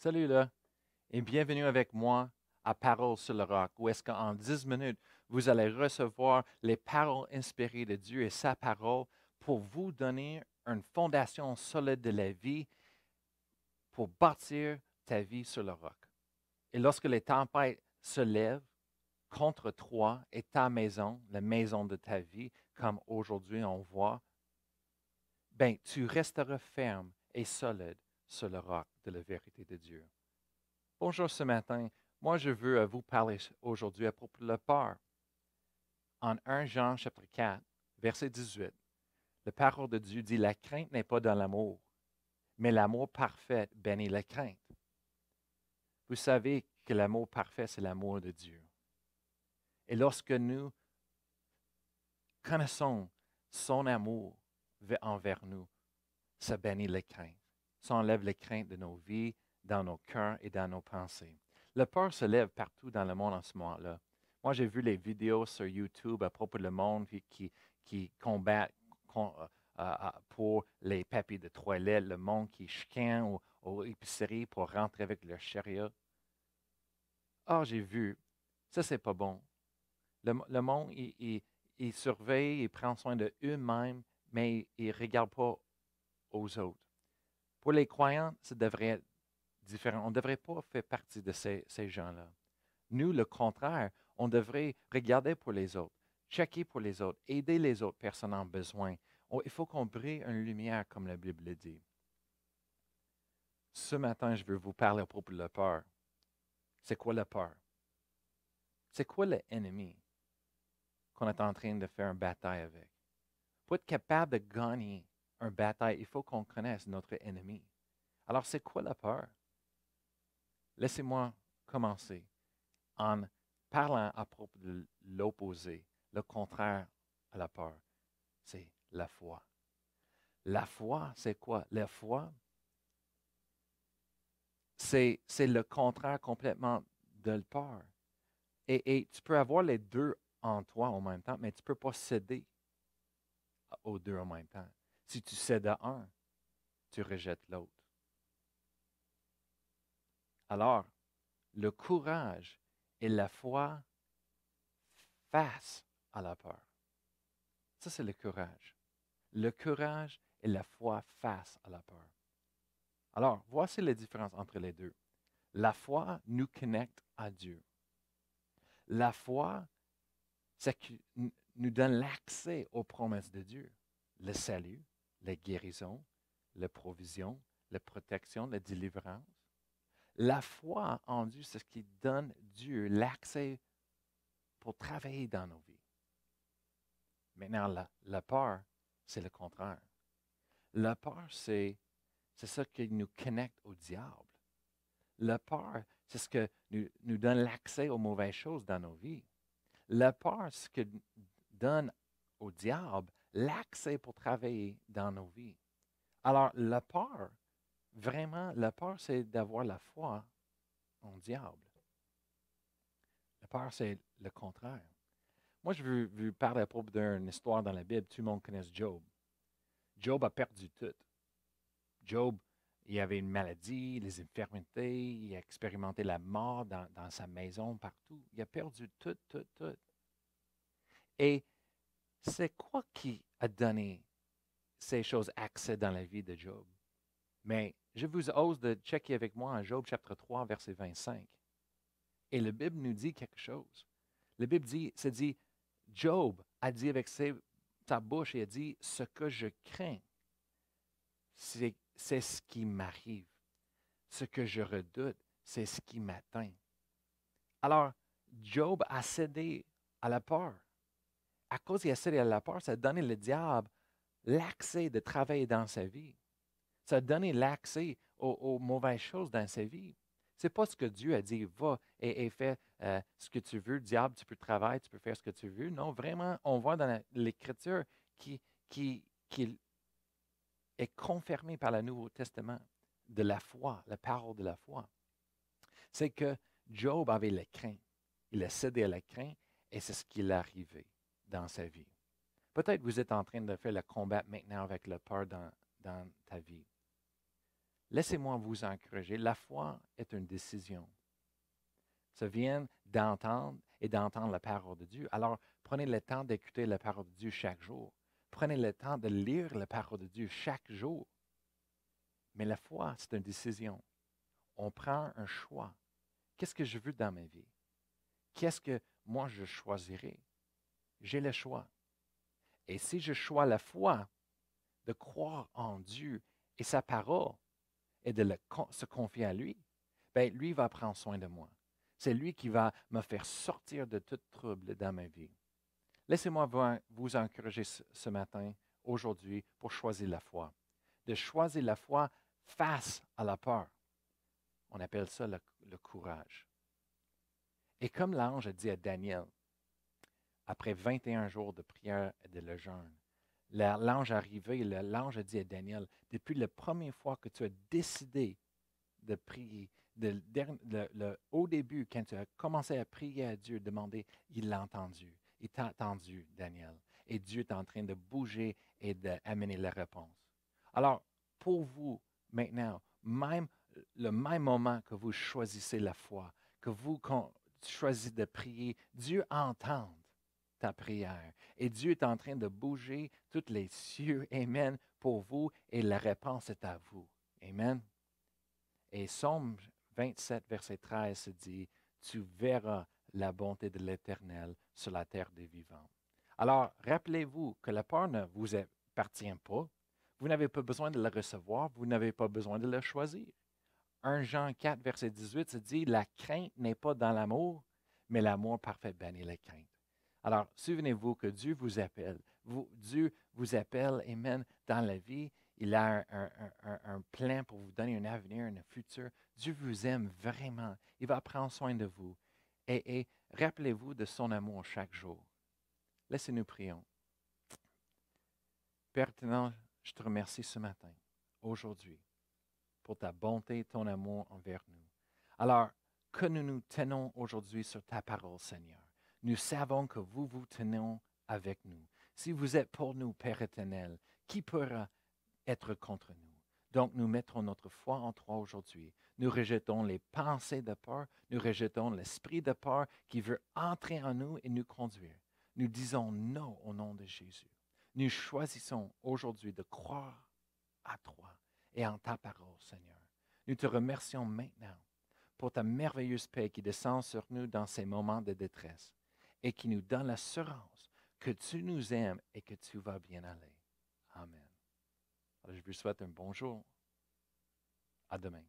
Salut là, et bienvenue avec moi à Parole sur le roc, où est-ce qu'en 10 minutes, vous allez recevoir les paroles inspirées de Dieu et sa parole pour vous donner une fondation solide de la vie pour bâtir ta vie sur le roc. Et lorsque les tempêtes se lèvent contre toi et ta maison, la maison de ta vie, comme aujourd'hui on voit, ben, tu resteras ferme et solide sur le roc de la vérité de Dieu. Bonjour ce matin. Moi, je veux vous parler aujourd'hui à propos de la peur. En 1 Jean chapitre 4, verset 18, la parole de Dieu dit, la crainte n'est pas dans l'amour, mais l'amour parfait bénit la crainte. Vous savez que l'amour parfait, c'est l'amour de Dieu. Et lorsque nous connaissons son amour envers nous, ça bénit les craintes. Ça enlève les craintes de nos vies, dans nos cœurs et dans nos pensées. Le peur se lève partout dans le monde en ce moment-là. Moi, j'ai vu les vidéos sur YouTube à propos du monde qui, qui combattent euh, euh, pour les papiers de toilette, le monde qui chicane aux, épiceries pour rentrer avec leur chariot. Ah, j'ai vu, ça, c'est pas bon. Le, monde, il, il, surveille, il prend soin de eux-mêmes, mais il ne regarde pas aux autres. Pour les croyants, ça devrait être différent. On ne devrait pas faire partie de ces, ces gens-là. Nous, le contraire, on devrait regarder pour les autres, checker pour les autres, aider les autres personnes en besoin. il faut qu'on brille une lumière, comme la Bible dit. Ce matin, je veux vous parler à propos de la peur. C'est quoi la peur? C'est quoi l'ennemi qu'on est en train de faire une bataille avec? Pour être capable de gagner une bataille, il faut qu'on connaisse notre ennemi. Alors, c'est quoi la peur? Laissez-moi commencer en parlant à propos de l'opposé, le contraire à la peur. C'est la foi. La foi, c'est quoi? La foi, c'est, le contraire complètement de la peur. Et, et, tu peux avoir les deux en toi en même temps, mais tu ne peux pas céder aux deux en même temps. Si tu cèdes à un, tu rejettes l'autre. Alors, le courage et la foi face à la peur. Ça, c'est le courage. Le courage et la foi face à la peur. Alors, voici la différence entre les deux. La foi nous connecte à Dieu. La foi, c'est nous donne l'accès aux promesses de Dieu. Le salut, la guérison, la provision, la protection, la délivrance. La foi en Dieu, c'est ce qui donne Dieu l'accès pour travailler dans nos vies. Maintenant, la, peur, c'est le contraire. La peur, c'est, ce qui nous connecte au diable. La peur, c'est ce qui nous, nous donne l'accès aux mauvaises choses dans nos vies. La peur, c'est ce qui donne au diable l'accès pour travailler dans nos vies. Alors, la peur, vraiment, la peur, c'est d'avoir la foi en diable. La peur, c'est le contraire. Moi, je veux, vous parler à propos d'une histoire dans la Bible. Tout le monde connaît Job. Job a perdu tout. Job, il avait une maladie, les infirmités, il a expérimenté la mort dans, dans sa maison, partout. Il a perdu tout, tout, tout. Et c'est quoi qui a donné ces choses accès dans la vie de Job? Mais je vous ose de checker avec moi en Job chapitre 3, verset 25. Et la Bible nous dit quelque chose. La Bible dit, c'est dit, Job a dit avec sa bouche, il a dit, ce que je crains, c'est ce qui m'arrive. Ce que je redoute, c'est ce qui m'atteint. Alors, Job a cédé à la peur. À cause qu'il a cédé à la peur, ça a donné le diable l'accès de travailler dans sa vie. Ça a donné l'accès aux, mauvaises choses dans sa vie. Ce n'est pas ce que Dieu a dit, va et, fais euh, ce que tu veux. Diable, tu peux travailler, tu peux faire ce que tu veux. Non, vraiment, on voit dans l'Écriture qui est confirmé par le Nouveau Testament de la foi, la parole de la foi. C'est que Job avait la crainte. Il a cédé à la crainte et c'est ce qui est arrivé dans sa vie. Peut-être vous êtes en train de faire le combat maintenant avec la peur dans ta vie. Laissez-moi vous encourager. La foi est une décision. Ça vient d'entendre et d'entendre la parole de Dieu. Alors, prenez le temps d'écouter la parole de Dieu chaque jour. Prenez le temps de lire la parole de Dieu chaque jour. Mais la foi, c'est une décision. On prend un choix. Qu'est-ce que je veux dans ma vie? Qu'est-ce que moi je choisirai? J'ai le choix. Et si je choisis la foi de croire en Dieu et sa parole et de se confier à lui, ben, lui va prendre soin de moi. C'est lui qui va me faire sortir de tout trouble dans ma vie. Laissez-moi vous encourager ce matin, aujourd'hui, pour choisir la foi. De choisir la foi face à la peur. On appelle ça le, courage. Et comme l'ange a dit à Daniel, après 21 jours de prière et de le jeûne, l'ange arrivé, l'ange a dit à Daniel, depuis la première fois que tu as décidé de prier, au début, quand tu as commencé à prier à Dieu, demander, il l'a entendu. Il t'a entendu, Daniel. Et Dieu est en train de bouger et d'amener la réponse. Alors, pour vous, maintenant, même le même moment que vous choisissez la foi, que vous choisissez de prier, Dieu entend ta prière. Et Dieu est en train de bouger tous les cieux, Amen, pour vous, et la réponse est à vous. Amen. Et Somme 27, verset 13 se dit, Tu verras la bonté de l'Éternel sur la terre des vivants. Alors, rappelez-vous que la peur ne vous appartient pas. Vous n'avez pas besoin de la recevoir, vous n'avez pas besoin de la choisir. 1 Jean 4, verset 18 se dit, La crainte n'est pas dans l'amour, mais l'amour parfait bannit la crainte. Alors, souvenez-vous que Dieu vous appelle. Dieu vous appelle, Amen, dans la vie. Il a un, plan pour vous donner un avenir, un futur. Dieu vous aime vraiment. Il va prendre soin de vous. Et, et rappelez-vous de son amour chaque jour. Laissez-nous prions. Père je te remercie ce matin, aujourd'hui, pour ta bonté et ton amour envers nous. Alors, que nous nous tenons aujourd'hui sur ta parole, Seigneur. Nous savons que vous vous tenez avec nous. Si vous êtes pour nous, Père éternel, qui pourra être contre nous? Donc, nous mettrons notre foi en toi aujourd'hui. Nous rejetons les pensées de peur, nous rejetons l'esprit de peur qui veut entrer en nous et nous conduire. Nous disons non au nom de Jésus. Nous choisissons aujourd'hui de croire à toi et en ta parole, Seigneur. Nous te remercions maintenant pour ta merveilleuse paix qui descend sur nous dans ces moments de détresse et qui nous donne l'assurance que tu nous aimes et que tu vas bien aller. Amen. je vous souhaite un bon jour. À demain.